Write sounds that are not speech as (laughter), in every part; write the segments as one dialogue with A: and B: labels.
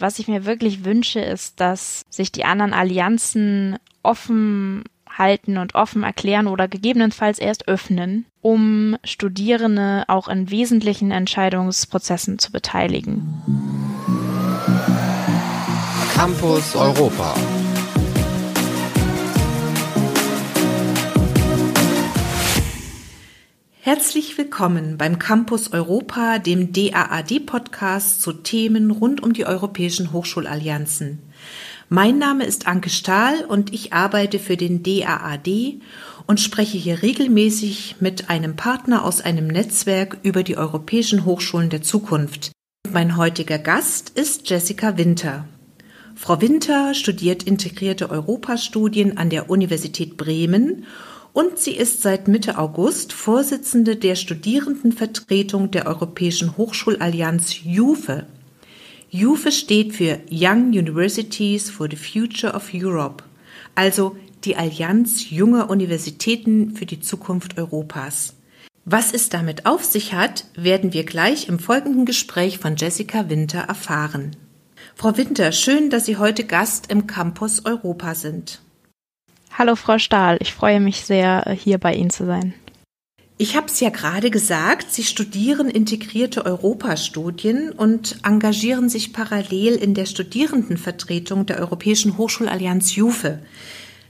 A: Was ich mir wirklich wünsche, ist, dass sich die anderen Allianzen offen halten und offen erklären oder gegebenenfalls erst öffnen, um Studierende auch in wesentlichen Entscheidungsprozessen zu beteiligen.
B: Campus Europa.
C: Herzlich willkommen beim Campus Europa, dem DAAD-Podcast zu Themen rund um die europäischen Hochschulallianzen. Mein Name ist Anke Stahl und ich arbeite für den DAAD und spreche hier regelmäßig mit einem Partner aus einem Netzwerk über die europäischen Hochschulen der Zukunft. Mein heutiger Gast ist Jessica Winter. Frau Winter studiert integrierte Europastudien an der Universität Bremen sie ist seit Mitte August Vorsitzende der Studierendenvertretung der Europäischen Hochschulallianz JUFE. JUFE steht für Young Universities for the Future of Europe, also die Allianz junger Universitäten für die Zukunft Europas. Was es damit auf sich hat, werden wir gleich im folgenden Gespräch von Jessica Winter erfahren. Frau Winter, schön, dass Sie heute Gast im Campus Europa sind.
A: Hallo Frau Stahl, ich freue mich sehr, hier bei Ihnen zu sein.
C: Ich habe es ja gerade gesagt, Sie studieren integrierte Europastudien und engagieren sich parallel in der Studierendenvertretung der Europäischen Hochschulallianz JUFE.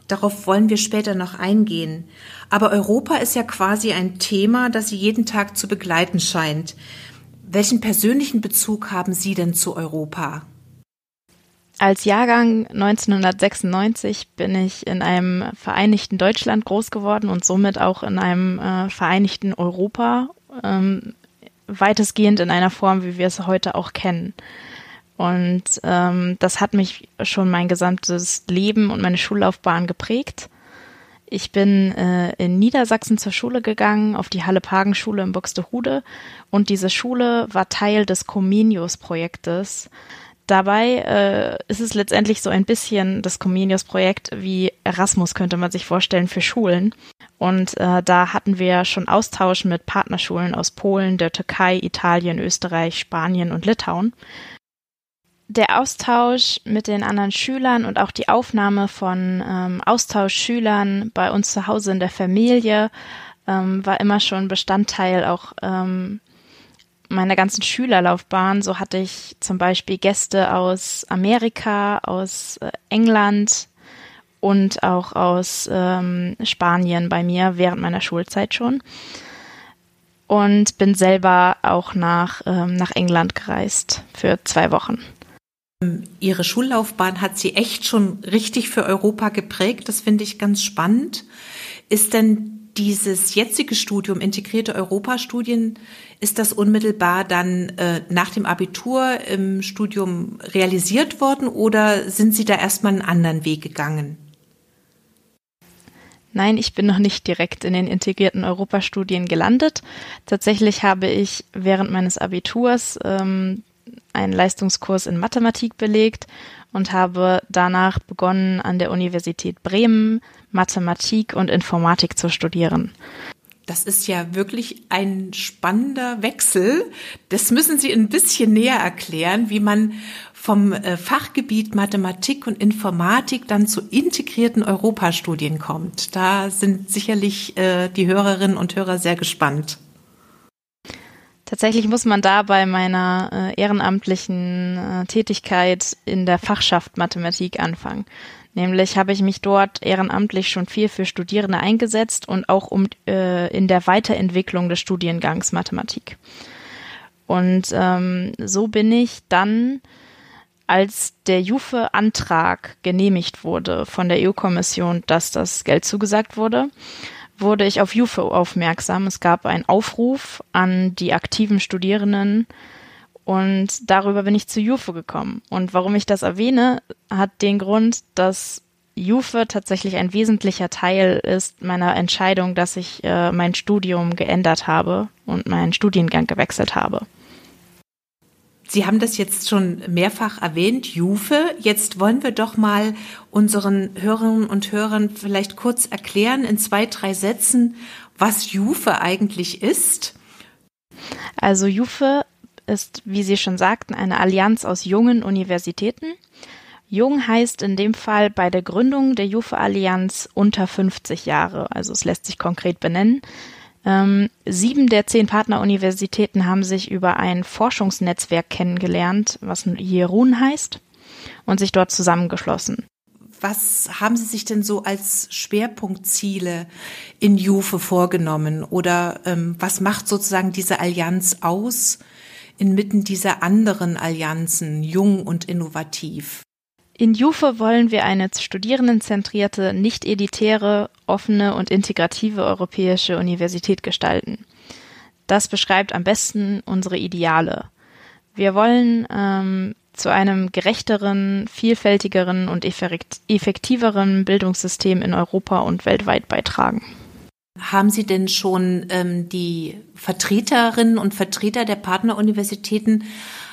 C: Darauf wollen wir später noch eingehen. Aber Europa ist ja quasi ein Thema, das Sie jeden Tag zu begleiten scheint. Welchen persönlichen Bezug haben Sie denn zu Europa?
A: Als Jahrgang 1996 bin ich in einem vereinigten Deutschland groß geworden und somit auch in einem äh, vereinigten Europa, ähm, weitestgehend in einer Form, wie wir es heute auch kennen. Und ähm, das hat mich schon mein gesamtes Leben und meine Schullaufbahn geprägt. Ich bin äh, in Niedersachsen zur Schule gegangen, auf die Halle-Pagen-Schule in Buxtehude. Und diese Schule war Teil des Comenius-Projektes. Dabei äh, ist es letztendlich so ein bisschen das Comenius-Projekt wie Erasmus, könnte man sich vorstellen, für Schulen. Und äh, da hatten wir schon Austausch mit Partnerschulen aus Polen, der Türkei, Italien, Österreich, Spanien und Litauen. Der Austausch mit den anderen Schülern und auch die Aufnahme von ähm, Austauschschülern bei uns zu Hause in der Familie ähm, war immer schon Bestandteil auch ähm, meiner ganzen Schülerlaufbahn, so hatte ich zum Beispiel Gäste aus Amerika, aus äh, England und auch aus ähm, Spanien bei mir während meiner Schulzeit schon. Und bin selber auch nach, ähm, nach England gereist für zwei Wochen.
C: Ihre Schullaufbahn hat Sie echt schon richtig für Europa geprägt. Das finde ich ganz spannend. Ist denn dieses jetzige Studium, integrierte Europastudien, ist das unmittelbar dann äh, nach dem Abitur im Studium realisiert worden oder sind Sie da erstmal einen anderen Weg gegangen?
A: Nein, ich bin noch nicht direkt in den integrierten Europastudien gelandet. Tatsächlich habe ich während meines Abiturs ähm, einen Leistungskurs in Mathematik belegt und habe danach begonnen, an der Universität Bremen Mathematik und Informatik zu studieren.
C: Das ist ja wirklich ein spannender Wechsel. Das müssen Sie ein bisschen näher erklären, wie man vom äh, Fachgebiet Mathematik und Informatik dann zu integrierten Europastudien kommt. Da sind sicherlich äh, die Hörerinnen und Hörer sehr gespannt.
A: Tatsächlich muss man da bei meiner äh, ehrenamtlichen Tätigkeit in der Fachschaft Mathematik anfangen. Nämlich habe ich mich dort ehrenamtlich schon viel für Studierende eingesetzt und auch um äh, in der Weiterentwicklung des Studiengangs Mathematik. Und ähm, so bin ich dann, als der Jufe-Antrag genehmigt wurde von der EU-Kommission, dass das Geld zugesagt wurde, wurde ich auf UFO aufmerksam. Es gab einen Aufruf an die aktiven Studierenden und darüber bin ich zu UFO gekommen. Und warum ich das erwähne, hat den Grund, dass UFO tatsächlich ein wesentlicher Teil ist meiner Entscheidung, dass ich äh, mein Studium geändert habe und meinen Studiengang gewechselt habe.
C: Sie haben das jetzt schon mehrfach erwähnt, Jufe. Jetzt wollen wir doch mal unseren Hörerinnen und Hörern vielleicht kurz erklären in zwei, drei Sätzen, was Jufe eigentlich ist.
A: Also Jufe ist, wie Sie schon sagten, eine Allianz aus jungen Universitäten. Jung heißt in dem Fall bei der Gründung der Juve-Allianz unter 50 Jahre, also es lässt sich konkret benennen. Ähm, sieben der zehn Partneruniversitäten haben sich über ein Forschungsnetzwerk kennengelernt, was Jerun heißt, und sich dort zusammengeschlossen.
C: Was haben Sie sich denn so als Schwerpunktziele in Juve vorgenommen? Oder ähm, was macht sozusagen diese Allianz aus inmitten dieser anderen Allianzen, jung und innovativ?
A: In Juve wollen wir eine studierendenzentrierte, nicht elitäre, offene und integrative europäische Universität gestalten. Das beschreibt am besten unsere Ideale. Wir wollen ähm, zu einem gerechteren, vielfältigeren und effektiveren Bildungssystem in Europa und weltweit beitragen.
C: Haben Sie denn schon ähm, die Vertreterinnen und Vertreter der Partneruniversitäten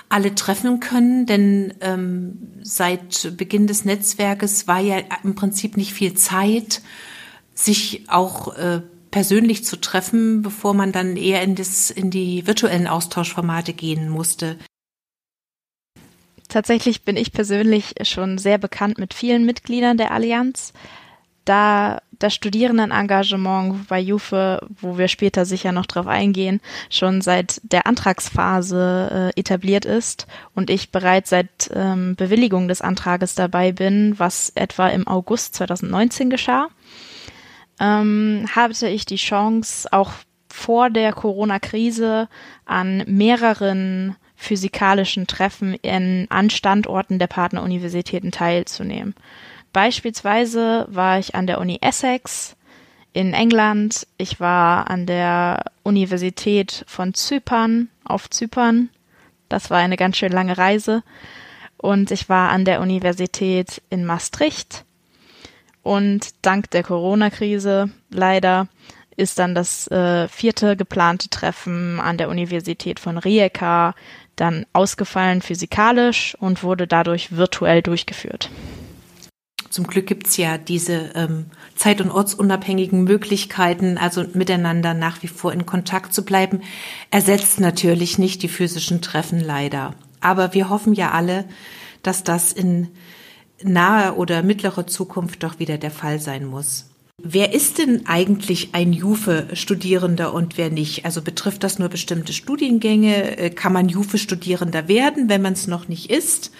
C: alle treffen können, denn ähm, seit Beginn des Netzwerkes war ja im Prinzip nicht viel Zeit, sich auch äh, persönlich zu treffen, bevor man dann eher in, das, in die virtuellen Austauschformate gehen musste.
A: Tatsächlich bin ich persönlich schon sehr bekannt mit vielen Mitgliedern der Allianz da das Studierendenengagement bei Jufe, wo wir später sicher noch drauf eingehen, schon seit der Antragsphase äh, etabliert ist und ich bereits seit ähm, Bewilligung des Antrages dabei bin, was etwa im August 2019 geschah, ähm, hatte ich die Chance, auch vor der Corona-Krise an mehreren physikalischen Treffen in, an Standorten der Partneruniversitäten teilzunehmen. Beispielsweise war ich an der Uni Essex in England, ich war an der Universität von Zypern auf Zypern, das war eine ganz schön lange Reise, und ich war an der Universität in Maastricht. Und dank der Corona-Krise leider ist dann das äh, vierte geplante Treffen an der Universität von Rijeka dann ausgefallen physikalisch und wurde dadurch virtuell durchgeführt.
C: Zum Glück gibt's ja diese ähm, zeit- und ortsunabhängigen Möglichkeiten, also miteinander nach wie vor in Kontakt zu bleiben, ersetzt natürlich nicht die physischen Treffen leider. Aber wir hoffen ja alle, dass das in naher oder mittlerer Zukunft doch wieder der Fall sein muss. Wer ist denn eigentlich ein Juve-Studierender und wer nicht? Also betrifft das nur bestimmte Studiengänge? Äh, kann man Juve-Studierender werden, wenn man es noch nicht ist?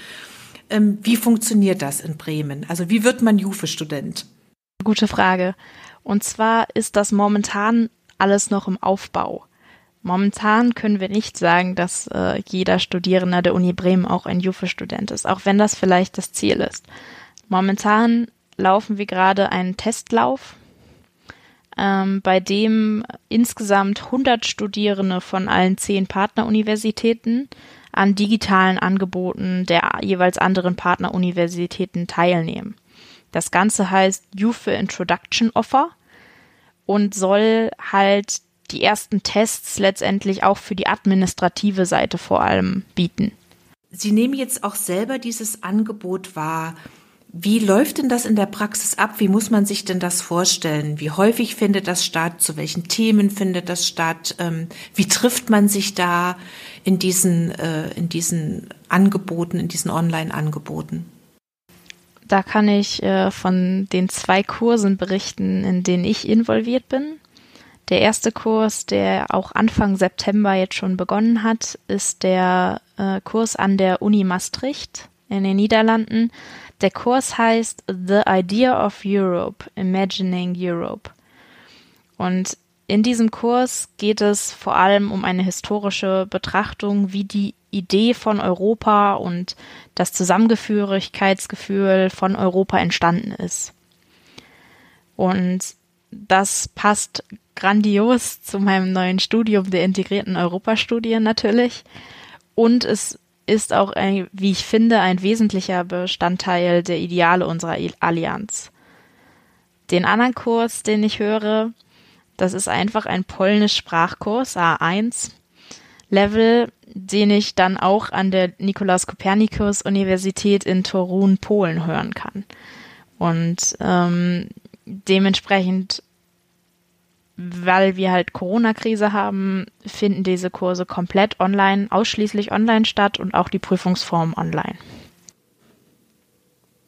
C: Ähm, wie funktioniert das in Bremen? Also wie wird man Juve-Student?
A: Gute Frage. Und zwar ist das momentan alles noch im Aufbau. Momentan können wir nicht sagen, dass äh, jeder Studierende der Uni Bremen auch ein Juve-Student ist, auch wenn das vielleicht das Ziel ist. Momentan laufen wir gerade einen Testlauf, ähm, bei dem insgesamt 100 Studierende von allen zehn Partneruniversitäten an digitalen Angeboten der jeweils anderen Partneruniversitäten teilnehmen. Das Ganze heißt for Introduction Offer und soll halt die ersten Tests letztendlich auch für die administrative Seite vor allem bieten.
C: Sie nehmen jetzt auch selber dieses Angebot wahr. Wie läuft denn das in der Praxis ab? Wie muss man sich denn das vorstellen? Wie häufig findet das statt? Zu welchen Themen findet das statt? Ähm, wie trifft man sich da in diesen, äh, in diesen Angeboten, in diesen Online-Angeboten?
A: Da kann ich äh, von den zwei Kursen berichten, in denen ich involviert bin. Der erste Kurs, der auch Anfang September jetzt schon begonnen hat, ist der äh, Kurs an der Uni Maastricht in den Niederlanden. Der Kurs heißt The Idea of Europe, Imagining Europe. Und in diesem Kurs geht es vor allem um eine historische Betrachtung, wie die Idee von Europa und das Zusammengehörigkeitsgefühl von Europa entstanden ist. Und das passt grandios zu meinem neuen Studium der integrierten Europastudien natürlich. Und es ist auch, ein, wie ich finde, ein wesentlicher Bestandteil der Ideale unserer Allianz. Den anderen Kurs, den ich höre, das ist einfach ein Polnisch-Sprachkurs A1 Level, den ich dann auch an der Nikolaus Kopernikus Universität in Torun, Polen hören kann. Und ähm, dementsprechend weil wir halt Corona-Krise haben, finden diese Kurse komplett online, ausschließlich online statt und auch die Prüfungsform online.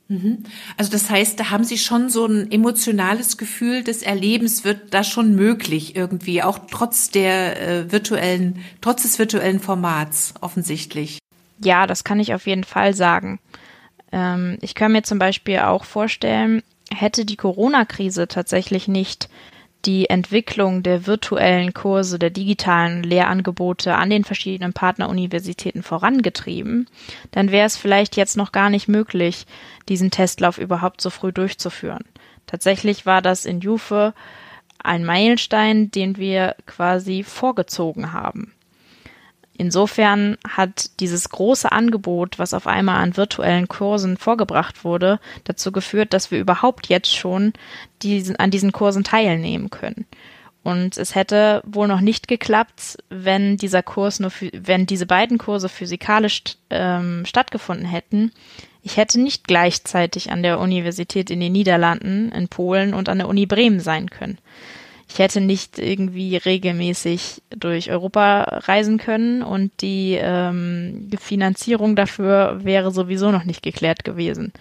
C: Mhm. Also das heißt, da haben Sie schon so ein emotionales Gefühl des Erlebens wird da schon möglich irgendwie, auch trotz der äh, virtuellen, trotz des virtuellen Formats offensichtlich.
A: Ja, das kann ich auf jeden Fall sagen. Ähm, ich kann mir zum Beispiel auch vorstellen, hätte die Corona-Krise tatsächlich nicht die Entwicklung der virtuellen Kurse, der digitalen Lehrangebote an den verschiedenen Partneruniversitäten vorangetrieben, dann wäre es vielleicht jetzt noch gar nicht möglich, diesen Testlauf überhaupt so früh durchzuführen. Tatsächlich war das in Juve ein Meilenstein, den wir quasi vorgezogen haben. Insofern hat dieses große Angebot, was auf einmal an virtuellen Kursen vorgebracht wurde, dazu geführt, dass wir überhaupt jetzt schon diesen, an diesen Kursen teilnehmen können. Und es hätte wohl noch nicht geklappt, wenn dieser Kurs nur, wenn diese beiden Kurse physikalisch ähm, stattgefunden hätten. Ich hätte nicht gleichzeitig an der Universität in den Niederlanden, in Polen und an der Uni Bremen sein können ich hätte nicht irgendwie regelmäßig durch Europa reisen können und die ähm, Finanzierung dafür wäre sowieso noch nicht geklärt gewesen.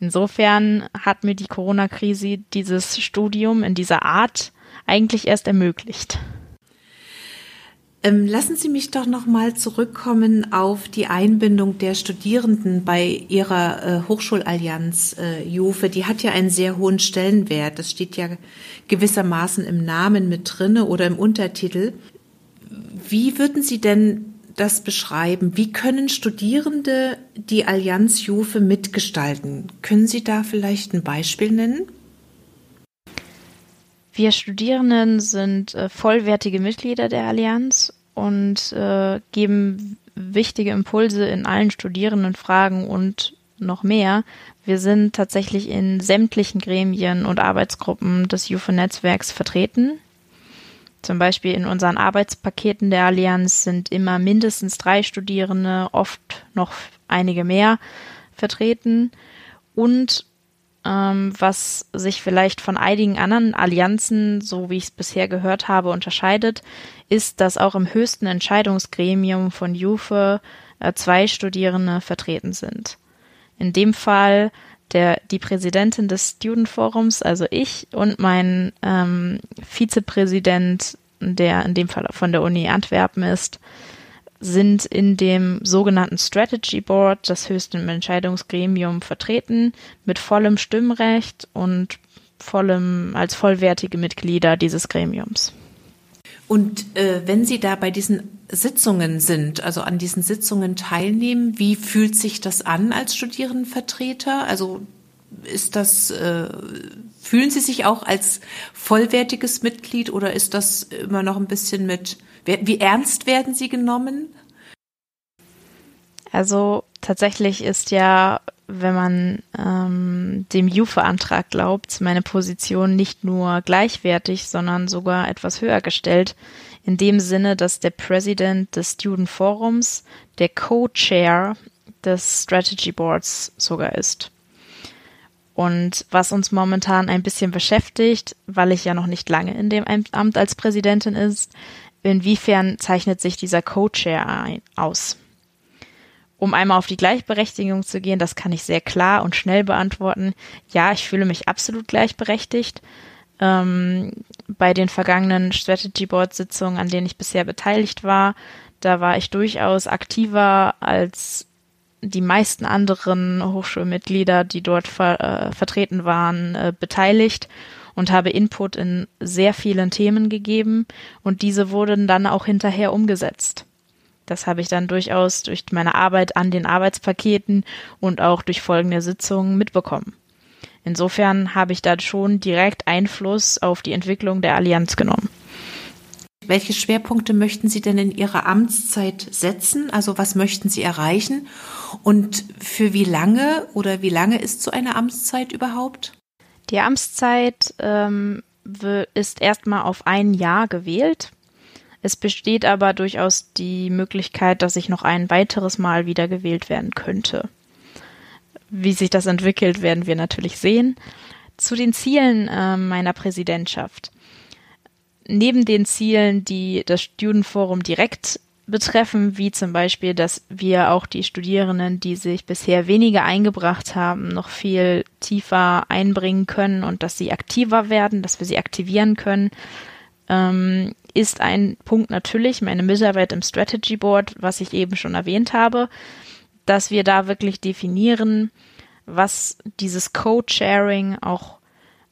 A: Insofern hat mir die Corona-Krise dieses Studium in dieser Art eigentlich erst ermöglicht.
C: Ähm, lassen Sie mich doch noch mal zurückkommen auf die Einbindung der Studierenden bei Ihrer äh, Hochschulallianz äh, Juve. Die hat ja einen sehr hohen Stellenwert. Das steht ja gewissermaßen im Namen mit drinne oder im Untertitel. Wie würden Sie denn das beschreiben? Wie können Studierende die Allianz Juve mitgestalten? Können Sie da vielleicht ein Beispiel nennen?
A: Wir Studierenden sind äh, vollwertige Mitglieder der Allianz und äh, geben wichtige Impulse in allen Studierendenfragen und noch mehr. Wir sind tatsächlich in sämtlichen Gremien und Arbeitsgruppen des UFO-Netzwerks vertreten. Zum Beispiel in unseren Arbeitspaketen der Allianz sind immer mindestens drei Studierende, oft noch einige mehr vertreten. Und ähm, was sich vielleicht von einigen anderen Allianzen, so wie ich es bisher gehört habe, unterscheidet, ist, dass auch im höchsten Entscheidungsgremium von JUFE äh, zwei Studierende vertreten sind. In dem Fall der, die Präsidentin des Student Forums, also ich, und mein ähm, Vizepräsident, der in dem Fall von der Uni Antwerpen ist, sind in dem sogenannten Strategy Board, das höchste Entscheidungsgremium, vertreten, mit vollem Stimmrecht und vollem, als vollwertige Mitglieder dieses Gremiums.
C: Und äh, wenn Sie da bei diesen Sitzungen sind, also an diesen Sitzungen teilnehmen, wie fühlt sich das an als Studierendenvertreter? Also ist das, äh, fühlen Sie sich auch als vollwertiges Mitglied oder ist das immer noch ein bisschen mit wie ernst werden sie genommen?
A: Also tatsächlich ist ja, wenn man ähm, dem JUFE-Antrag glaubt, meine Position nicht nur gleichwertig, sondern sogar etwas höher gestellt. In dem Sinne, dass der Präsident des Student Forums der Co-Chair des Strategy Boards sogar ist. Und was uns momentan ein bisschen beschäftigt, weil ich ja noch nicht lange in dem Amt als Präsidentin ist, inwiefern zeichnet sich dieser Co-Chair aus? Um einmal auf die Gleichberechtigung zu gehen, das kann ich sehr klar und schnell beantworten. Ja, ich fühle mich absolut gleichberechtigt. Ähm, bei den vergangenen Strategy Board Sitzungen, an denen ich bisher beteiligt war, da war ich durchaus aktiver als die meisten anderen Hochschulmitglieder, die dort ver äh, vertreten waren, äh, beteiligt und habe Input in sehr vielen Themen gegeben und diese wurden dann auch hinterher umgesetzt. Das habe ich dann durchaus durch meine Arbeit an den Arbeitspaketen und auch durch folgende Sitzungen mitbekommen. Insofern habe ich da schon direkt Einfluss auf die Entwicklung der Allianz genommen.
C: Welche Schwerpunkte möchten Sie denn in Ihrer Amtszeit setzen? Also was möchten Sie erreichen? Und für wie lange oder wie lange ist so eine Amtszeit überhaupt?
A: Die Amtszeit ähm, ist erstmal auf ein Jahr gewählt. Es besteht aber durchaus die Möglichkeit, dass ich noch ein weiteres Mal wieder gewählt werden könnte. Wie sich das entwickelt, werden wir natürlich sehen. Zu den Zielen äh, meiner Präsidentschaft. neben den Zielen, die das Studentenforum direkt betreffen, wie zum Beispiel, dass wir auch die Studierenden, die sich bisher weniger eingebracht haben, noch viel tiefer einbringen können und dass sie aktiver werden, dass wir sie aktivieren können, ähm, ist ein Punkt natürlich meine Mitarbeit im Strategy Board, was ich eben schon erwähnt habe, dass wir da wirklich definieren, was dieses Code-Sharing auch,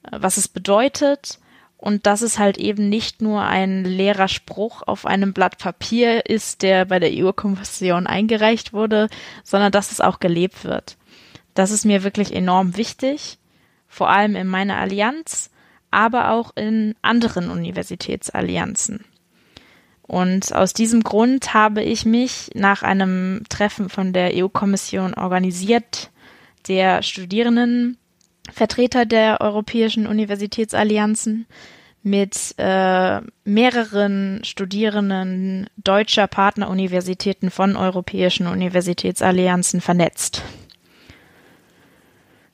A: äh, was es bedeutet und dass es halt eben nicht nur ein leerer Spruch auf einem Blatt Papier ist, der bei der EU-Kommission eingereicht wurde, sondern dass es auch gelebt wird. Das ist mir wirklich enorm wichtig, vor allem in meiner Allianz, aber auch in anderen Universitätsallianzen. Und aus diesem Grund habe ich mich nach einem Treffen von der EU-Kommission organisiert, der Studierendenvertreter der europäischen Universitätsallianzen mit äh, mehreren Studierenden deutscher Partneruniversitäten von europäischen Universitätsallianzen vernetzt.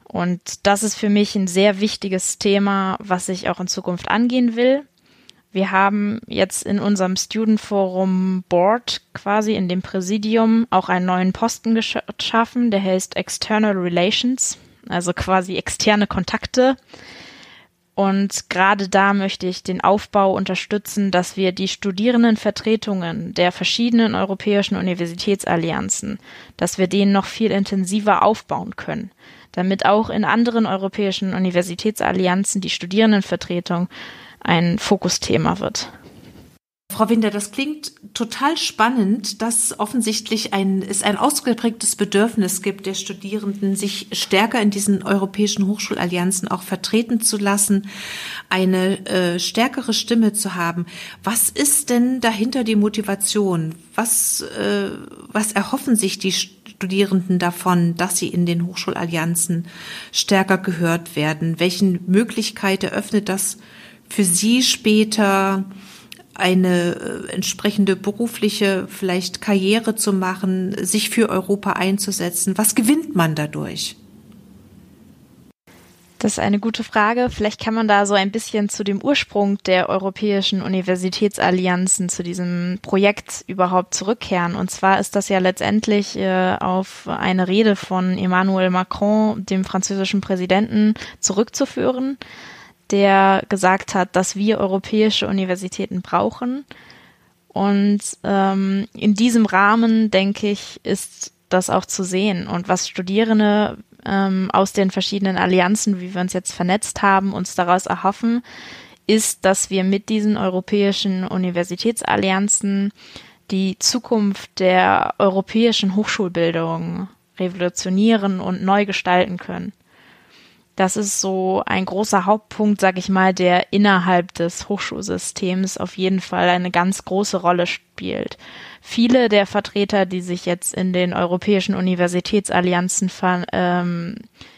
A: Und das ist für mich ein sehr wichtiges Thema, was ich auch in Zukunft angehen will. Wir haben jetzt in unserem Student Forum Board quasi in dem Präsidium auch einen neuen Posten geschaffen, der heißt External Relations, also quasi externe Kontakte. Und gerade da möchte ich den Aufbau unterstützen, dass wir die Studierendenvertretungen der verschiedenen europäischen Universitätsallianzen, dass wir denen noch viel intensiver aufbauen können, damit auch in anderen europäischen Universitätsallianzen die Studierendenvertretung ein Fokusthema wird.
C: Frau Winder, das klingt total spannend, dass offensichtlich ein, es ein ausgeprägtes Bedürfnis gibt der Studierenden, sich stärker in diesen europäischen Hochschulallianzen auch vertreten zu lassen, eine äh, stärkere Stimme zu haben. Was ist denn dahinter die Motivation? Was, äh, was erhoffen sich die Studierenden davon, dass sie in den Hochschulallianzen stärker gehört werden? Welchen Möglichkeiten eröffnet das für sie später? Eine äh, entsprechende berufliche vielleicht Karriere zu machen, sich für Europa einzusetzen? Was gewinnt man dadurch?
A: Das ist eine gute Frage. Vielleicht kann man da so ein bisschen zu dem Ursprung der europäischen Universitätsallianzen, zu diesem Projekt überhaupt zurückkehren. Und zwar ist das ja letztendlich äh, auf eine Rede von Emmanuel Macron, dem französischen Präsidenten, zurückzuführen der gesagt hat, dass wir europäische Universitäten brauchen. Und ähm, in diesem Rahmen, denke ich, ist das auch zu sehen. Und was Studierende ähm, aus den verschiedenen Allianzen, wie wir uns jetzt vernetzt haben, uns daraus erhoffen, ist, dass wir mit diesen europäischen Universitätsallianzen die Zukunft der europäischen Hochschulbildung revolutionieren und neu gestalten können. Das ist so ein großer Hauptpunkt, sag ich mal, der innerhalb des Hochschulsystems auf jeden Fall eine ganz große Rolle spielt. Viele der Vertreter, die sich jetzt in den europäischen Universitätsallianzen ähm,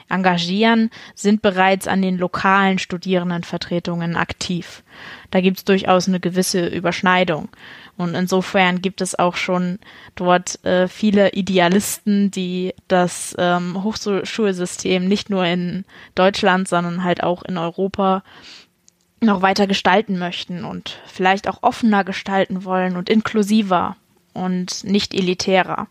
A: engagieren, sind bereits an den lokalen Studierendenvertretungen aktiv. Da gibt es durchaus eine gewisse Überschneidung. Und insofern gibt es auch schon dort äh, viele Idealisten, die das ähm, Hochschulsystem nicht nur in Deutschland, sondern halt auch in Europa noch weiter gestalten möchten und vielleicht auch offener gestalten wollen und inklusiver und nicht elitärer,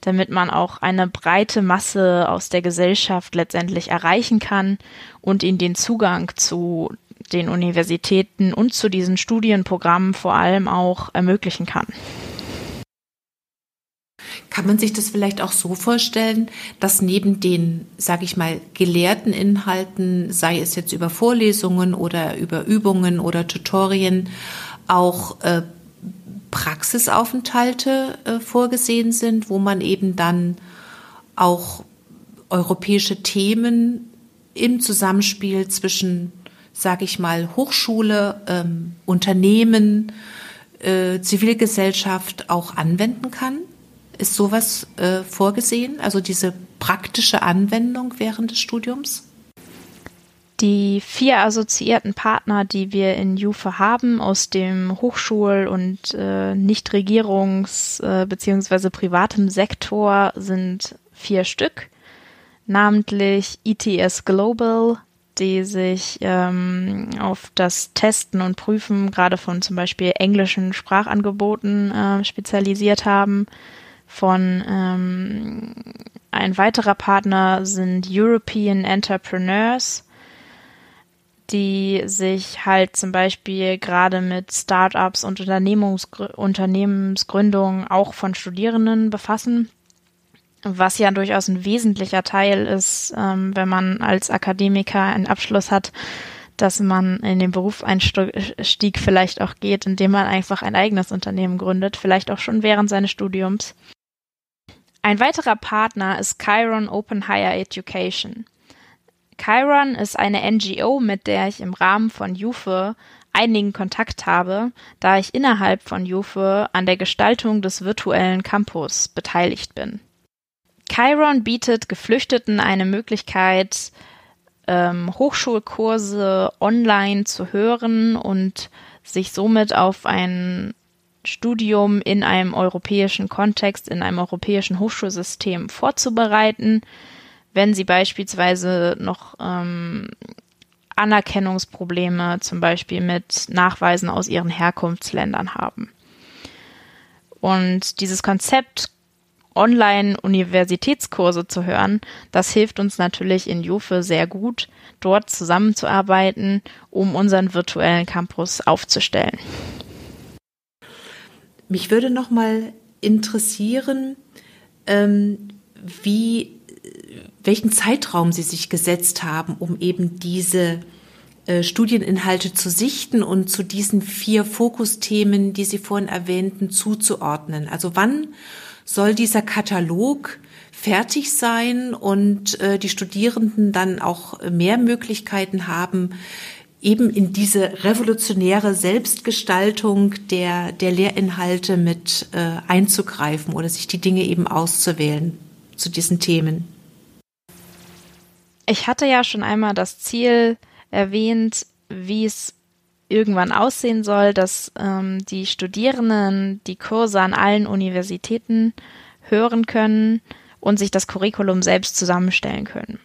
A: damit man auch eine breite Masse aus der Gesellschaft letztendlich erreichen kann und ihnen den Zugang zu den Universitäten und zu diesen Studienprogrammen vor allem auch ermöglichen kann.
C: Kann man sich das vielleicht auch so vorstellen, dass neben den, sage ich mal, gelehrten Inhalten, sei es jetzt über Vorlesungen oder über Übungen oder Tutorien, auch äh, Praxisaufenthalte äh, vorgesehen sind, wo man eben dann auch europäische Themen im Zusammenspiel zwischen sage ich mal, Hochschule, ähm, Unternehmen, äh, Zivilgesellschaft auch anwenden kann? Ist sowas äh, vorgesehen, also diese praktische Anwendung während des Studiums?
A: Die vier assoziierten Partner, die wir in Jufe haben, aus dem Hochschul- und äh, Nichtregierungs- äh, bzw. privatem Sektor, sind vier Stück, namentlich ETS Global, die sich ähm, auf das Testen und Prüfen gerade von zum Beispiel englischen Sprachangeboten äh, spezialisiert haben. Von ähm, ein weiterer Partner sind European Entrepreneurs, die sich halt zum Beispiel gerade mit Startups und Unternehmensgründungen auch von Studierenden befassen was ja durchaus ein wesentlicher Teil ist, ähm, wenn man als Akademiker einen Abschluss hat, dass man in den Berufseinstieg vielleicht auch geht, indem man einfach ein eigenes Unternehmen gründet, vielleicht auch schon während seines Studiums. Ein weiterer Partner ist Chiron Open Higher Education. Chiron ist eine NGO, mit der ich im Rahmen von JUFE einigen Kontakt habe, da ich innerhalb von JUFE an der Gestaltung des virtuellen Campus beteiligt bin. Chiron bietet Geflüchteten eine Möglichkeit, ähm, Hochschulkurse online zu hören und sich somit auf ein Studium in einem europäischen Kontext, in einem europäischen Hochschulsystem vorzubereiten, wenn sie beispielsweise noch ähm, Anerkennungsprobleme zum Beispiel mit Nachweisen aus ihren Herkunftsländern haben. Und dieses Konzept Online-Universitätskurse zu hören. Das hilft uns natürlich in Jufe sehr gut, dort zusammenzuarbeiten, um unseren virtuellen Campus aufzustellen.
C: Mich würde noch mal interessieren, ähm, wie, welchen Zeitraum Sie sich gesetzt haben, um eben diese äh, Studieninhalte zu sichten und zu diesen vier Fokusthemen, die Sie vorhin erwähnten, zuzuordnen. Also wann soll dieser Katalog fertig sein und äh, die Studierenden dann auch mehr Möglichkeiten haben, eben in diese revolutionäre Selbstgestaltung der, der Lehrinhalte mit äh, einzugreifen oder sich die Dinge eben auszuwählen zu diesen Themen.
A: Ich hatte ja schon einmal das Ziel erwähnt, wie es irgendwann aussehen soll, dass ähm, die Studierenden die Kurse an allen Universitäten hören können und sich das Curriculum selbst zusammenstellen können.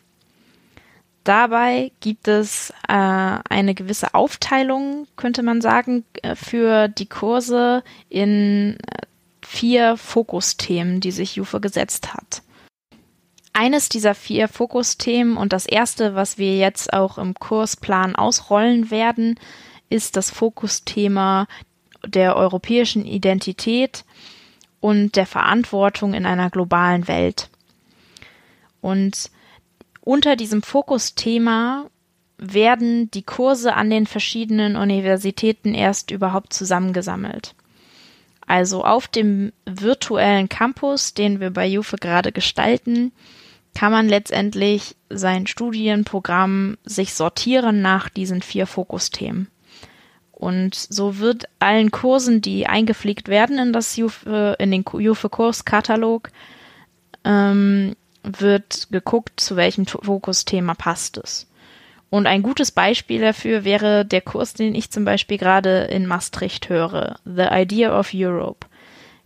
A: Dabei gibt es äh, eine gewisse Aufteilung, könnte man sagen, äh, für die Kurse in äh, vier Fokusthemen, die sich Jufe gesetzt hat. Eines dieser vier Fokusthemen und das erste, was wir jetzt auch im Kursplan ausrollen werden, ist das Fokusthema der europäischen Identität und der Verantwortung in einer globalen Welt. Und unter diesem Fokusthema werden die Kurse an den verschiedenen Universitäten erst überhaupt zusammengesammelt. Also auf dem virtuellen Campus, den wir bei Jufe gerade gestalten, kann man letztendlich sein Studienprogramm sich sortieren nach diesen vier Fokusthemen. Und so wird allen Kursen, die eingepflegt werden in das Jufe, in den Jufe-Kurskatalog, ähm, wird geguckt, zu welchem Fokusthema passt es. Und ein gutes Beispiel dafür wäre der Kurs, den ich zum Beispiel gerade in Maastricht höre, The Idea of Europe.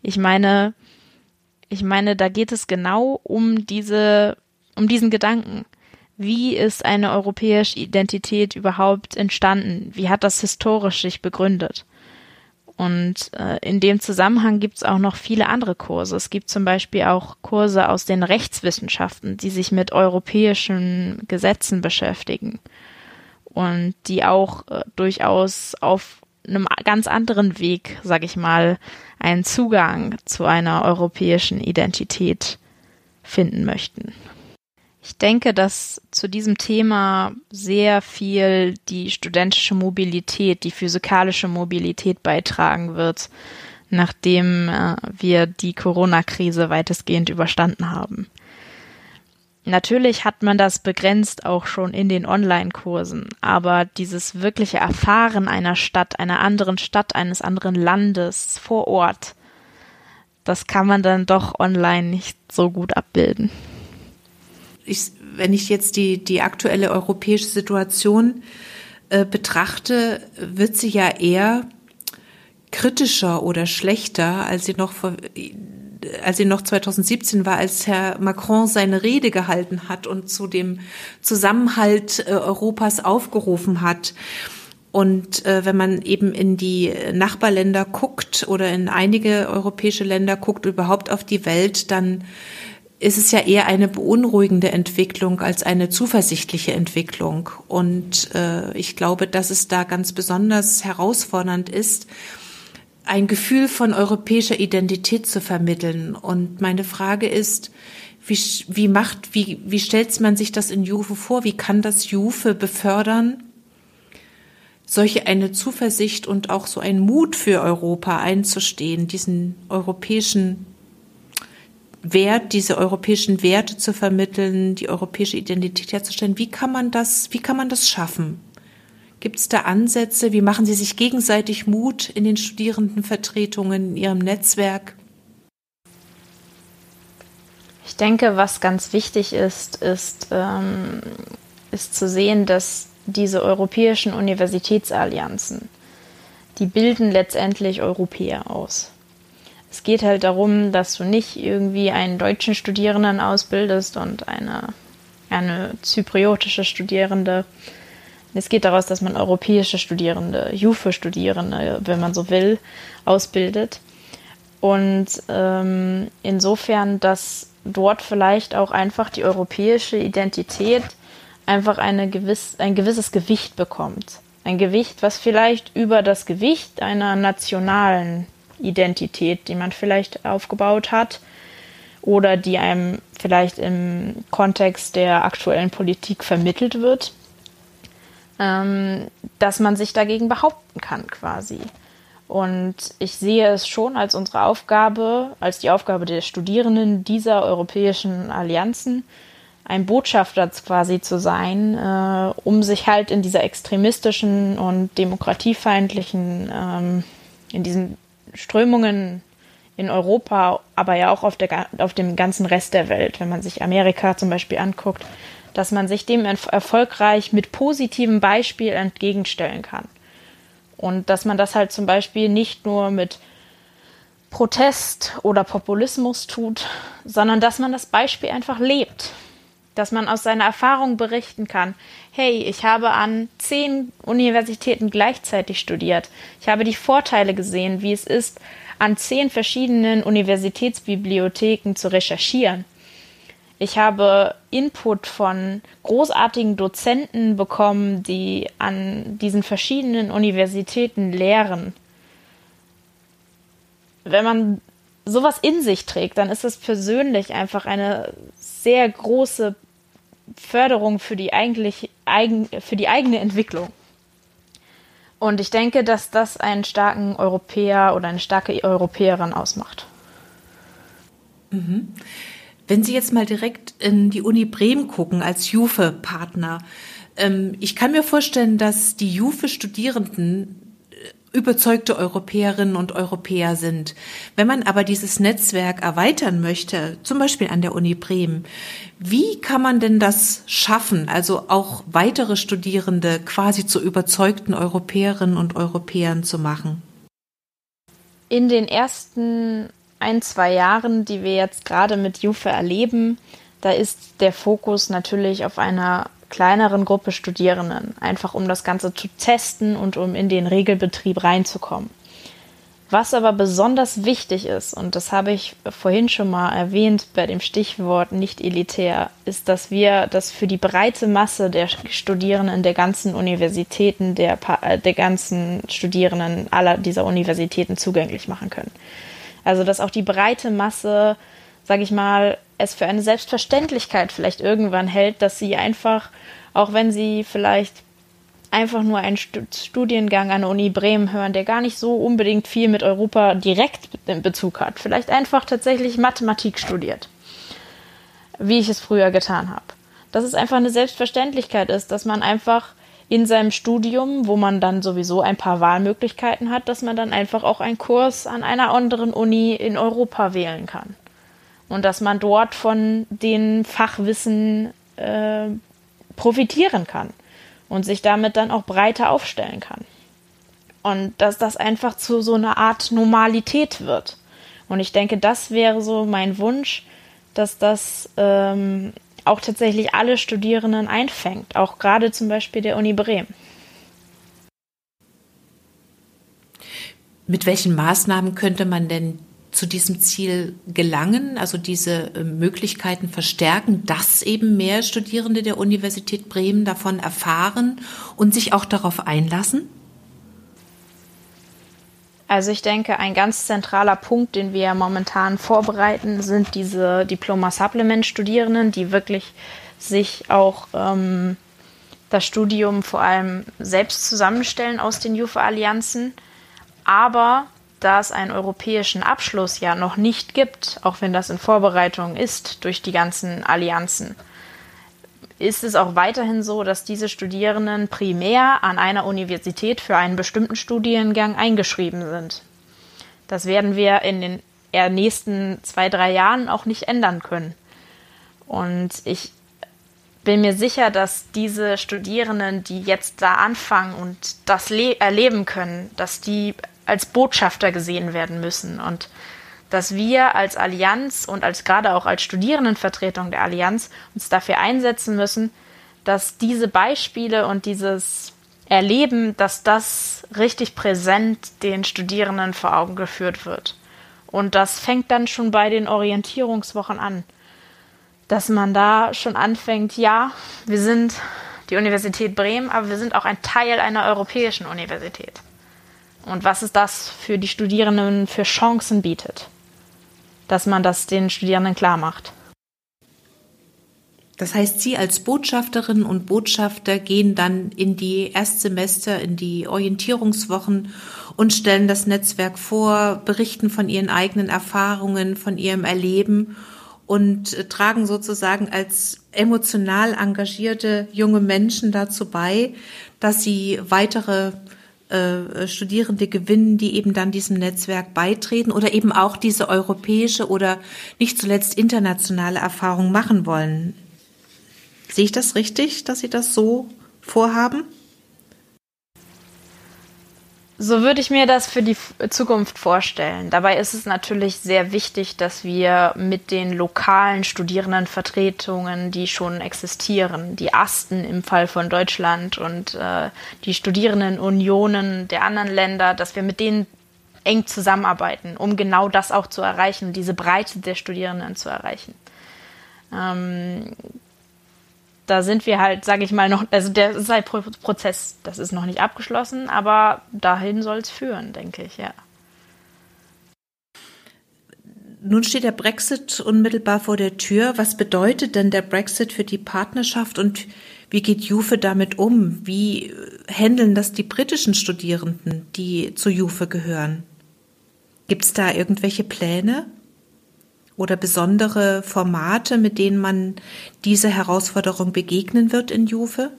A: Ich meine, ich meine, da geht es genau um diese, um diesen Gedanken wie ist eine europäische Identität überhaupt entstanden? Wie hat das historisch sich begründet? Und äh, in dem Zusammenhang gibt es auch noch viele andere Kurse. Es gibt zum Beispiel auch Kurse aus den Rechtswissenschaften, die sich mit europäischen Gesetzen beschäftigen und die auch äh, durchaus auf einem ganz anderen Weg, sag ich mal, einen Zugang zu einer europäischen Identität finden möchten. Ich denke, dass zu diesem Thema sehr viel die studentische Mobilität, die physikalische Mobilität beitragen wird, nachdem äh, wir die Corona-Krise weitestgehend überstanden haben. Natürlich hat man das begrenzt auch schon in den Online-Kursen, aber dieses wirkliche Erfahren einer Stadt, einer anderen Stadt, eines anderen Landes vor Ort, das kann man dann doch online nicht so gut abbilden
C: ich, wenn ich jetzt die, die aktuelle europäische Situation äh, betrachte, wird sie ja eher kritischer oder schlechter, als sie noch vor als sie noch 2017 war, als Herr Macron seine Rede gehalten hat und zu dem Zusammenhalt äh, Europas aufgerufen hat. Und äh, wenn man eben in die Nachbarländer guckt oder in einige europäische Länder guckt, überhaupt auf die Welt, dann ist es ja eher eine beunruhigende Entwicklung als eine zuversichtliche Entwicklung. Und äh, ich glaube, dass es da ganz besonders herausfordernd ist, ein Gefühl von europäischer Identität zu vermitteln. Und meine Frage ist, wie, wie macht, wie, wie stellt man sich das in Juve vor? Wie kann das Juve befördern, solche eine Zuversicht und auch so ein Mut für Europa einzustehen, diesen europäischen Wert, diese europäischen Werte zu vermitteln, die europäische Identität herzustellen. Wie kann man das, wie kann man das schaffen? Gibt es da Ansätze? Wie machen Sie sich gegenseitig Mut in den Studierendenvertretungen, in Ihrem Netzwerk?
A: Ich denke, was ganz wichtig ist, ist, ähm, ist zu sehen, dass diese europäischen Universitätsallianzen, die bilden letztendlich Europäer aus. Es geht halt darum, dass du nicht irgendwie einen deutschen Studierenden ausbildest und eine, eine zypriotische Studierende. Es geht daraus, dass man europäische Studierende, Jufe-Studierende, wenn man so will, ausbildet. Und ähm, insofern, dass dort vielleicht auch einfach die europäische Identität einfach eine gewiss, ein gewisses Gewicht bekommt. Ein Gewicht, was vielleicht über das Gewicht einer nationalen Identität, die man vielleicht aufgebaut hat oder die einem vielleicht im Kontext der aktuellen Politik vermittelt wird, ähm, dass man sich dagegen behaupten kann quasi. Und ich sehe es schon als unsere Aufgabe, als die Aufgabe der Studierenden dieser europäischen Allianzen, ein Botschafter quasi zu sein, äh, um sich halt in dieser extremistischen und demokratiefeindlichen, ähm, in diesen Strömungen in Europa, aber ja auch auf, der, auf dem ganzen Rest der Welt, wenn man sich Amerika zum Beispiel anguckt, dass man sich dem erfolgreich mit positivem Beispiel entgegenstellen kann. Und dass man das halt zum Beispiel nicht nur mit Protest oder Populismus tut, sondern dass man das Beispiel einfach lebt dass man aus seiner Erfahrung berichten kann. Hey, ich habe an zehn Universitäten gleichzeitig studiert. Ich habe die Vorteile gesehen, wie es ist, an zehn verschiedenen Universitätsbibliotheken zu recherchieren. Ich habe Input von großartigen Dozenten bekommen, die an diesen verschiedenen Universitäten lehren. Wenn man sowas in sich trägt, dann ist es persönlich einfach eine sehr große Förderung für die eigentlich eigen, für die eigene Entwicklung. Und ich denke, dass das einen starken Europäer oder eine starke Europäerin ausmacht.
C: Mhm. Wenn Sie jetzt mal direkt in die Uni Bremen gucken als Juve-Partner, ähm, ich kann mir vorstellen, dass die Juve-Studierenden überzeugte Europäerinnen und Europäer sind. Wenn man aber dieses Netzwerk erweitern möchte, zum Beispiel an der Uni Bremen, wie kann man denn das schaffen, also auch weitere Studierende quasi zu überzeugten Europäerinnen und Europäern zu machen?
A: In den ersten ein, zwei Jahren, die wir jetzt gerade mit Jufe erleben, da ist der Fokus natürlich auf einer kleineren Gruppe Studierenden, einfach um das Ganze zu testen und um in den Regelbetrieb reinzukommen. Was aber besonders wichtig ist, und das habe ich vorhin schon mal erwähnt bei dem Stichwort nicht elitär, ist, dass wir das für die breite Masse der Studierenden der ganzen Universitäten, der, äh, der ganzen Studierenden aller dieser Universitäten zugänglich machen können. Also, dass auch die breite Masse, sage ich mal, es für eine Selbstverständlichkeit vielleicht irgendwann hält, dass sie einfach, auch wenn sie vielleicht einfach nur einen Studiengang an der Uni Bremen hören, der gar nicht so unbedingt viel mit Europa direkt in Bezug hat, vielleicht einfach tatsächlich Mathematik studiert, wie ich es früher getan habe. Dass es einfach eine Selbstverständlichkeit ist, dass man einfach in seinem Studium, wo man dann sowieso ein paar Wahlmöglichkeiten hat, dass man dann einfach auch einen Kurs an einer anderen Uni in Europa wählen kann und dass man dort von den Fachwissen äh, profitieren kann und sich damit dann auch breiter aufstellen kann. Und dass das einfach zu so einer Art Normalität wird. Und ich denke, das wäre so mein Wunsch, dass das ähm, auch tatsächlich alle Studierenden einfängt, auch gerade zum Beispiel der Uni Bremen.
C: Mit welchen Maßnahmen könnte man denn zu diesem Ziel gelangen, also diese äh, Möglichkeiten verstärken, dass eben mehr Studierende der Universität Bremen davon erfahren und sich auch darauf einlassen?
A: Also ich denke, ein ganz zentraler Punkt, den wir momentan vorbereiten, sind diese Diploma-Supplement-Studierenden, die wirklich sich auch ähm, das Studium vor allem selbst zusammenstellen aus den Juve-Allianzen, aber da es einen europäischen Abschluss ja noch nicht gibt, auch wenn das in Vorbereitung ist durch die ganzen Allianzen, ist es auch weiterhin so, dass diese Studierenden primär an einer Universität für einen bestimmten Studiengang eingeschrieben sind. Das werden wir in den nächsten zwei, drei Jahren auch nicht ändern können. Und ich bin mir sicher, dass diese Studierenden, die jetzt da anfangen und das erleben können, dass die als Botschafter gesehen werden müssen und dass wir als Allianz und als gerade auch als Studierendenvertretung der Allianz uns dafür einsetzen müssen, dass diese Beispiele und dieses Erleben, dass das richtig präsent den Studierenden vor Augen geführt wird. Und das fängt dann schon bei den Orientierungswochen an, dass man da schon anfängt, ja, wir sind die Universität Bremen, aber wir sind auch ein Teil einer europäischen Universität. Und was ist das für die Studierenden für Chancen bietet? Dass man das den Studierenden klar macht.
C: Das heißt, Sie als Botschafterinnen und Botschafter gehen dann in die Erstsemester, in die Orientierungswochen und stellen das Netzwerk vor, berichten von Ihren eigenen Erfahrungen, von Ihrem Erleben und tragen sozusagen als emotional engagierte junge Menschen dazu bei, dass sie weitere äh, Studierende gewinnen, die eben dann diesem Netzwerk beitreten oder eben auch diese europäische oder nicht zuletzt internationale Erfahrung machen wollen. Sehe ich das richtig, dass Sie das so vorhaben?
A: So würde ich mir das für die Zukunft vorstellen. Dabei ist es natürlich sehr wichtig, dass wir mit den lokalen Studierendenvertretungen, die schon existieren, die ASTEN im Fall von Deutschland und äh, die Studierendenunionen der anderen Länder, dass wir mit denen eng zusammenarbeiten, um genau das auch zu erreichen, diese Breite der Studierenden zu erreichen. Ähm, da sind wir halt, sage ich mal, noch, also der ist Prozess, das ist noch nicht abgeschlossen, aber dahin soll es führen, denke ich, ja.
C: Nun steht der Brexit unmittelbar vor der Tür. Was bedeutet denn der Brexit für die Partnerschaft und wie geht Juve damit um? Wie handeln das die britischen Studierenden, die zu Juve gehören? Gibt es da irgendwelche Pläne? Oder besondere Formate, mit denen man dieser Herausforderung begegnen wird in Juve?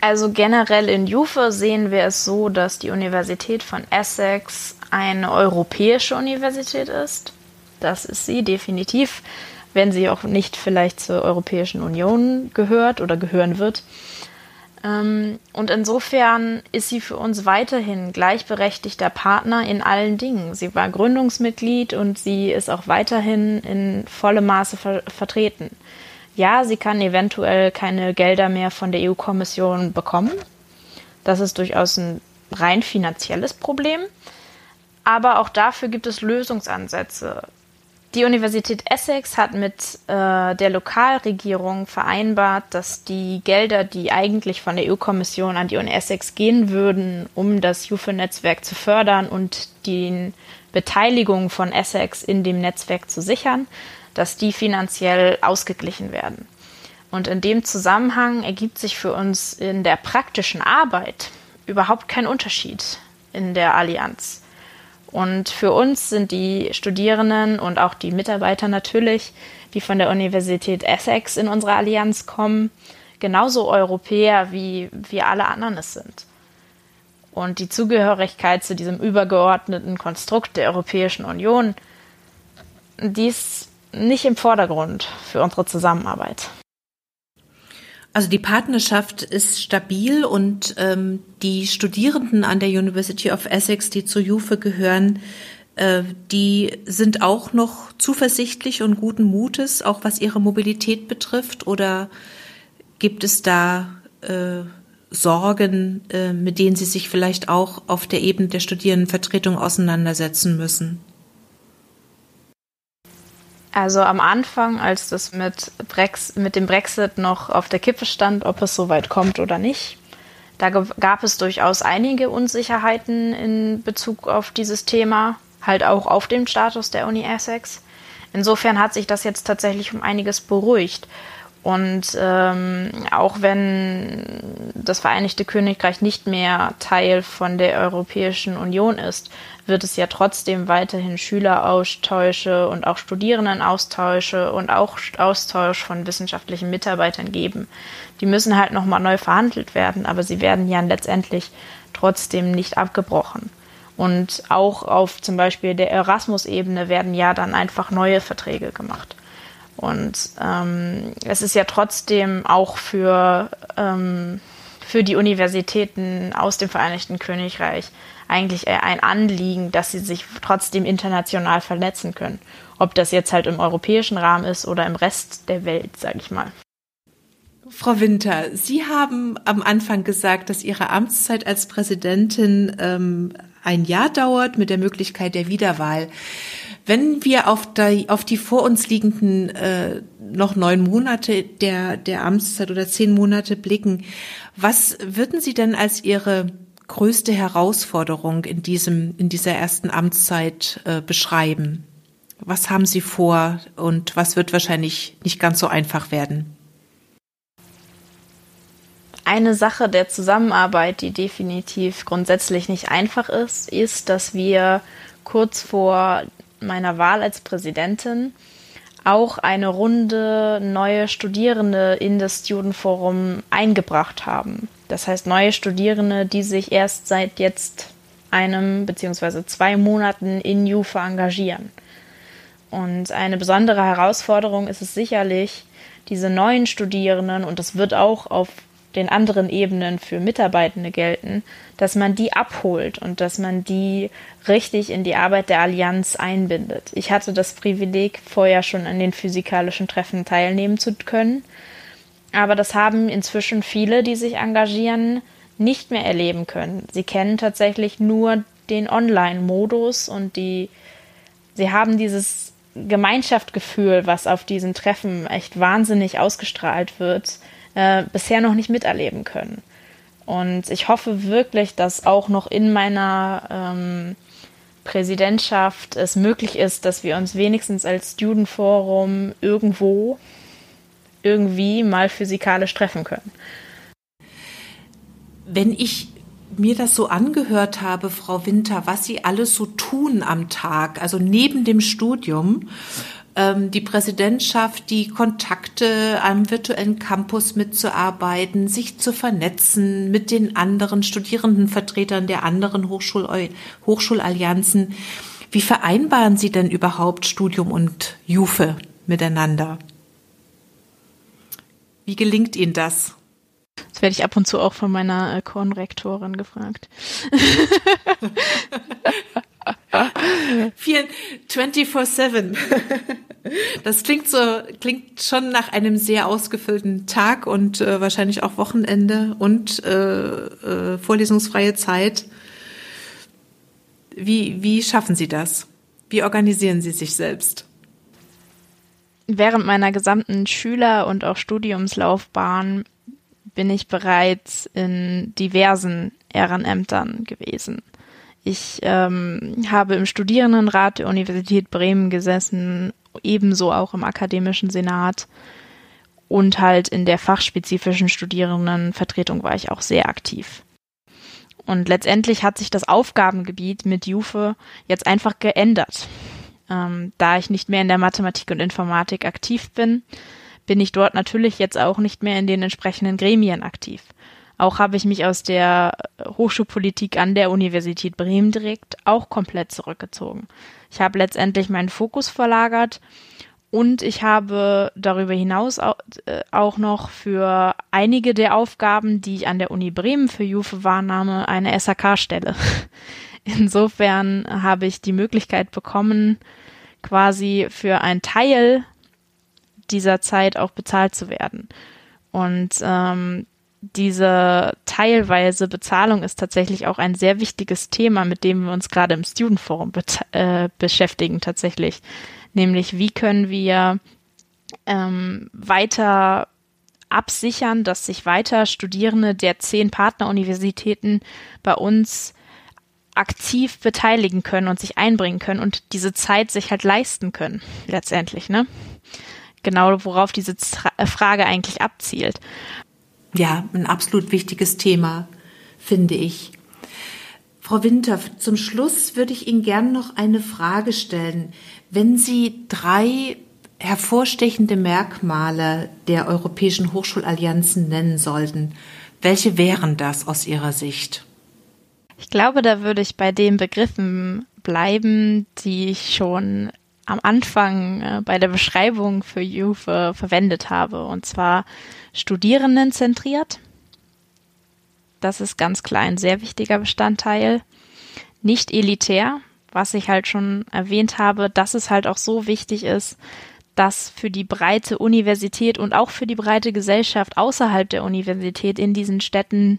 A: Also generell in Juve sehen wir es so, dass die Universität von Essex eine europäische Universität ist. Das ist sie definitiv, wenn sie auch nicht vielleicht zur Europäischen Union gehört oder gehören wird. Ähm, und insofern ist sie für uns weiterhin gleichberechtigter Partner in allen Dingen. Sie war Gründungsmitglied und sie ist auch weiterhin in vollem Maße ver vertreten. Ja, sie kann eventuell keine Gelder mehr von der EU-Kommission bekommen. Das ist durchaus ein rein finanzielles Problem. Aber auch dafür gibt es Lösungsansätze. Die Universität Essex hat mit äh, der Lokalregierung vereinbart, dass die Gelder, die eigentlich von der EU-Kommission an die Uni Essex gehen würden, um das JUFE-Netzwerk zu fördern und die Beteiligung von Essex in dem Netzwerk zu sichern, dass die finanziell ausgeglichen werden. Und in dem Zusammenhang ergibt sich für uns in der praktischen Arbeit überhaupt kein Unterschied in der Allianz. Und für uns sind die Studierenden und auch die Mitarbeiter natürlich, die von der Universität Essex in unsere Allianz kommen, genauso Europäer, wie wir alle anderen es sind. Und die Zugehörigkeit zu diesem übergeordneten Konstrukt der Europäischen Union, die ist nicht im Vordergrund für unsere Zusammenarbeit.
C: Also die Partnerschaft ist stabil und ähm, die Studierenden an der University of Essex, die zur Juve gehören, äh, die sind auch noch zuversichtlich und guten Mutes, auch was ihre Mobilität betrifft? Oder gibt es da äh, Sorgen, äh, mit denen Sie sich vielleicht auch auf der Ebene der Studierendenvertretung auseinandersetzen müssen?
A: Also am Anfang, als das mit, Brex mit dem Brexit noch auf der Kippe stand, ob es so weit kommt oder nicht, da gab es durchaus einige Unsicherheiten in Bezug auf dieses Thema, halt auch auf dem Status der Uni Essex. Insofern hat sich das jetzt tatsächlich um einiges beruhigt. Und ähm, auch wenn das Vereinigte Königreich nicht mehr Teil von der Europäischen Union ist, wird es ja trotzdem weiterhin Schüleraustausche und auch Studierendenaustausche und auch Austausch von wissenschaftlichen Mitarbeitern geben. Die müssen halt nochmal neu verhandelt werden, aber sie werden ja letztendlich trotzdem nicht abgebrochen. Und auch auf zum Beispiel der Erasmus-Ebene werden ja dann einfach neue Verträge gemacht. Und ähm, es ist ja trotzdem auch für, ähm, für die Universitäten aus dem Vereinigten Königreich eigentlich ein Anliegen, dass sie sich trotzdem international vernetzen können. Ob das jetzt halt im europäischen Rahmen ist oder im Rest der Welt, sage ich mal.
C: Frau Winter, Sie haben am Anfang gesagt, dass Ihre Amtszeit als Präsidentin ähm, ein Jahr dauert mit der Möglichkeit der Wiederwahl. Wenn wir auf die, auf die vor uns liegenden äh, noch neun Monate der, der Amtszeit oder zehn Monate blicken, was würden Sie denn als Ihre größte Herausforderung in diesem, in dieser ersten Amtszeit äh, beschreiben? Was haben Sie vor und was wird wahrscheinlich nicht ganz so einfach werden?
A: Eine Sache der Zusammenarbeit, die definitiv grundsätzlich nicht einfach ist, ist, dass wir kurz vor meiner Wahl als Präsidentin auch eine Runde neue Studierende in das Student Forum eingebracht haben. Das heißt, neue Studierende, die sich erst seit jetzt einem bzw. zwei Monaten in JUFA engagieren. Und eine besondere Herausforderung ist es sicherlich, diese neuen Studierenden, und das wird auch auf den anderen Ebenen für Mitarbeitende gelten, dass man die abholt und dass man die richtig in die Arbeit der Allianz einbindet. Ich hatte das Privileg, vorher schon an den physikalischen Treffen teilnehmen zu können, aber das haben inzwischen viele, die sich engagieren, nicht mehr erleben können. Sie kennen tatsächlich nur den Online-Modus und die, sie haben dieses Gemeinschaftsgefühl, was auf diesen Treffen echt wahnsinnig ausgestrahlt wird, äh, bisher noch nicht miterleben können. Und ich hoffe wirklich, dass auch noch in meiner ähm, Präsidentschaft es möglich ist, dass wir uns wenigstens als Student Forum irgendwo irgendwie mal physikalisch treffen können.
C: Wenn ich mir das so angehört habe, Frau Winter, was Sie alles so tun am Tag, also neben dem Studium, ähm, die Präsidentschaft, die Kontakte am virtuellen Campus mitzuarbeiten, sich zu vernetzen mit den anderen Studierendenvertretern der anderen Hochschul Hochschulallianzen. Wie vereinbaren Sie denn überhaupt Studium und Jufe miteinander? Wie gelingt Ihnen das?
A: Das werde ich ab und zu auch von meiner äh, Kornrektorin gefragt.
C: 24-7. Das klingt so, klingt schon nach einem sehr ausgefüllten Tag und äh, wahrscheinlich auch Wochenende und äh, äh, vorlesungsfreie Zeit. Wie, wie schaffen Sie das? Wie organisieren Sie sich selbst?
A: Während meiner gesamten Schüler- und auch Studiumslaufbahn bin ich bereits in diversen Ehrenämtern gewesen. Ich ähm, habe im Studierendenrat der Universität Bremen gesessen, ebenso auch im akademischen Senat und halt in der fachspezifischen Studierendenvertretung war ich auch sehr aktiv. Und letztendlich hat sich das Aufgabengebiet mit Jufe jetzt einfach geändert. Ähm, da ich nicht mehr in der Mathematik und Informatik aktiv bin, bin ich dort natürlich jetzt auch nicht mehr in den entsprechenden Gremien aktiv. Auch habe ich mich aus der Hochschulpolitik an der Universität Bremen direkt auch komplett zurückgezogen. Ich habe letztendlich meinen Fokus verlagert Und ich habe darüber hinaus äh, auch noch für einige der Aufgaben, die ich an der Uni Bremen für Juve wahrnahme, eine SAK-Stelle. (laughs) Insofern habe ich die Möglichkeit bekommen, quasi für einen Teil dieser Zeit auch bezahlt zu werden. Und ähm, diese teilweise Bezahlung ist tatsächlich auch ein sehr wichtiges Thema, mit dem wir uns gerade im Student Forum äh, beschäftigen tatsächlich. Nämlich, wie können wir ähm, weiter absichern, dass sich weiter Studierende der zehn Partneruniversitäten bei uns aktiv beteiligen können und sich einbringen können und diese Zeit sich halt leisten können, letztendlich, ne? Genau, worauf diese äh, Frage eigentlich abzielt.
C: Ja, ein absolut wichtiges Thema, finde ich. Frau Winter, zum Schluss würde ich Ihnen gern noch eine Frage stellen. Wenn Sie drei hervorstechende Merkmale der europäischen Hochschulallianzen nennen sollten, welche wären das aus Ihrer Sicht?
A: Ich glaube, da würde ich bei den Begriffen bleiben, die ich schon am Anfang äh, bei der Beschreibung für äh, verwendet habe. Und zwar Studierendenzentriert. Das ist ganz klar ein sehr wichtiger Bestandteil. Nicht elitär, was ich halt schon erwähnt habe, dass es halt auch so wichtig ist, dass für die breite Universität und auch für die breite Gesellschaft außerhalb der Universität in diesen Städten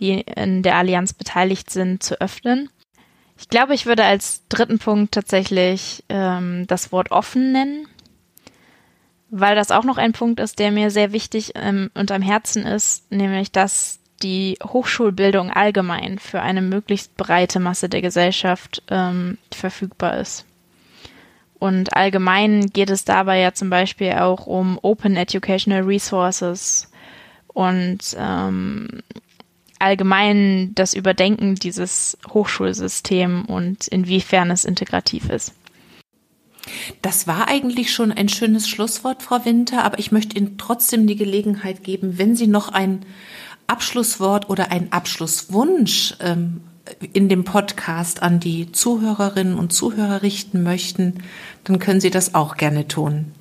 A: die in der Allianz beteiligt sind, zu öffnen. Ich glaube, ich würde als dritten Punkt tatsächlich ähm, das Wort offen nennen, weil das auch noch ein Punkt ist, der mir sehr wichtig ähm, und am Herzen ist, nämlich dass die Hochschulbildung allgemein für eine möglichst breite Masse der Gesellschaft ähm, verfügbar ist. Und allgemein geht es dabei ja zum Beispiel auch um Open Educational Resources und ähm, allgemein das Überdenken dieses Hochschulsystems und inwiefern es integrativ ist.
C: Das war eigentlich schon ein schönes Schlusswort, Frau Winter, aber ich möchte Ihnen trotzdem die Gelegenheit geben, wenn Sie noch ein Abschlusswort oder einen Abschlusswunsch ähm, in dem Podcast an die Zuhörerinnen und Zuhörer richten möchten, dann können Sie das auch gerne tun.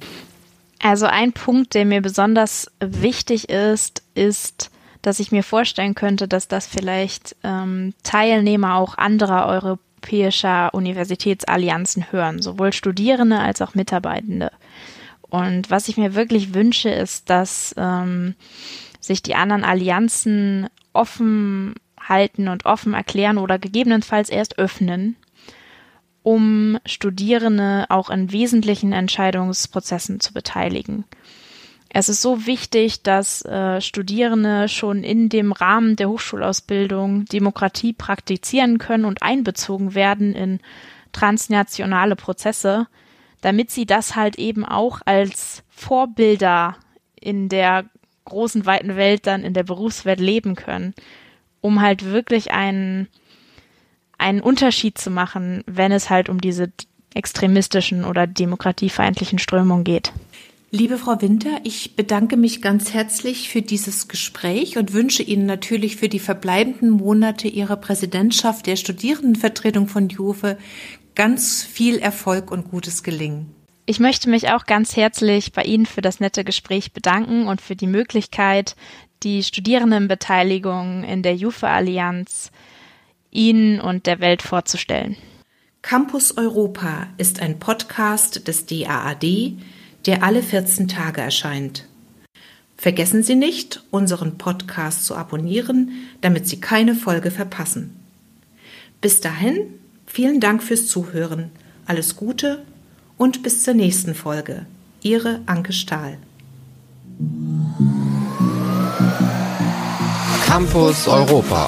A: Also ein Punkt, der mir besonders wichtig ist, ist, dass ich mir vorstellen könnte, dass das vielleicht ähm, Teilnehmer auch anderer europäischer Universitätsallianzen hören, sowohl Studierende als auch Mitarbeitende. Und was ich mir wirklich wünsche, ist, dass ähm, sich die anderen Allianzen offen halten und offen erklären oder gegebenenfalls erst öffnen, um Studierende auch in wesentlichen Entscheidungsprozessen zu beteiligen. Es ist so wichtig, dass äh, Studierende schon in dem Rahmen der Hochschulausbildung Demokratie praktizieren können und einbezogen werden in transnationale Prozesse, damit sie das halt eben auch als Vorbilder in der großen, weiten Welt dann in der Berufswelt leben können, um halt wirklich einen, einen Unterschied zu machen, wenn es halt um diese extremistischen oder demokratiefeindlichen Strömungen geht.
C: Liebe Frau Winter, ich bedanke mich ganz herzlich für dieses Gespräch und wünsche Ihnen natürlich für die verbleibenden Monate Ihrer Präsidentschaft der Studierendenvertretung von Juve ganz viel Erfolg und gutes Gelingen.
A: Ich möchte mich auch ganz herzlich bei Ihnen für das nette Gespräch bedanken und für die Möglichkeit, die Studierendenbeteiligung in der Juve Allianz Ihnen und der Welt vorzustellen.
C: Campus Europa ist ein Podcast des DAAD, der alle 14 Tage erscheint. Vergessen Sie nicht, unseren Podcast zu abonnieren, damit Sie keine Folge verpassen. Bis dahin, vielen Dank fürs Zuhören. Alles Gute und bis zur nächsten Folge. Ihre Anke Stahl.
B: Campus Europa.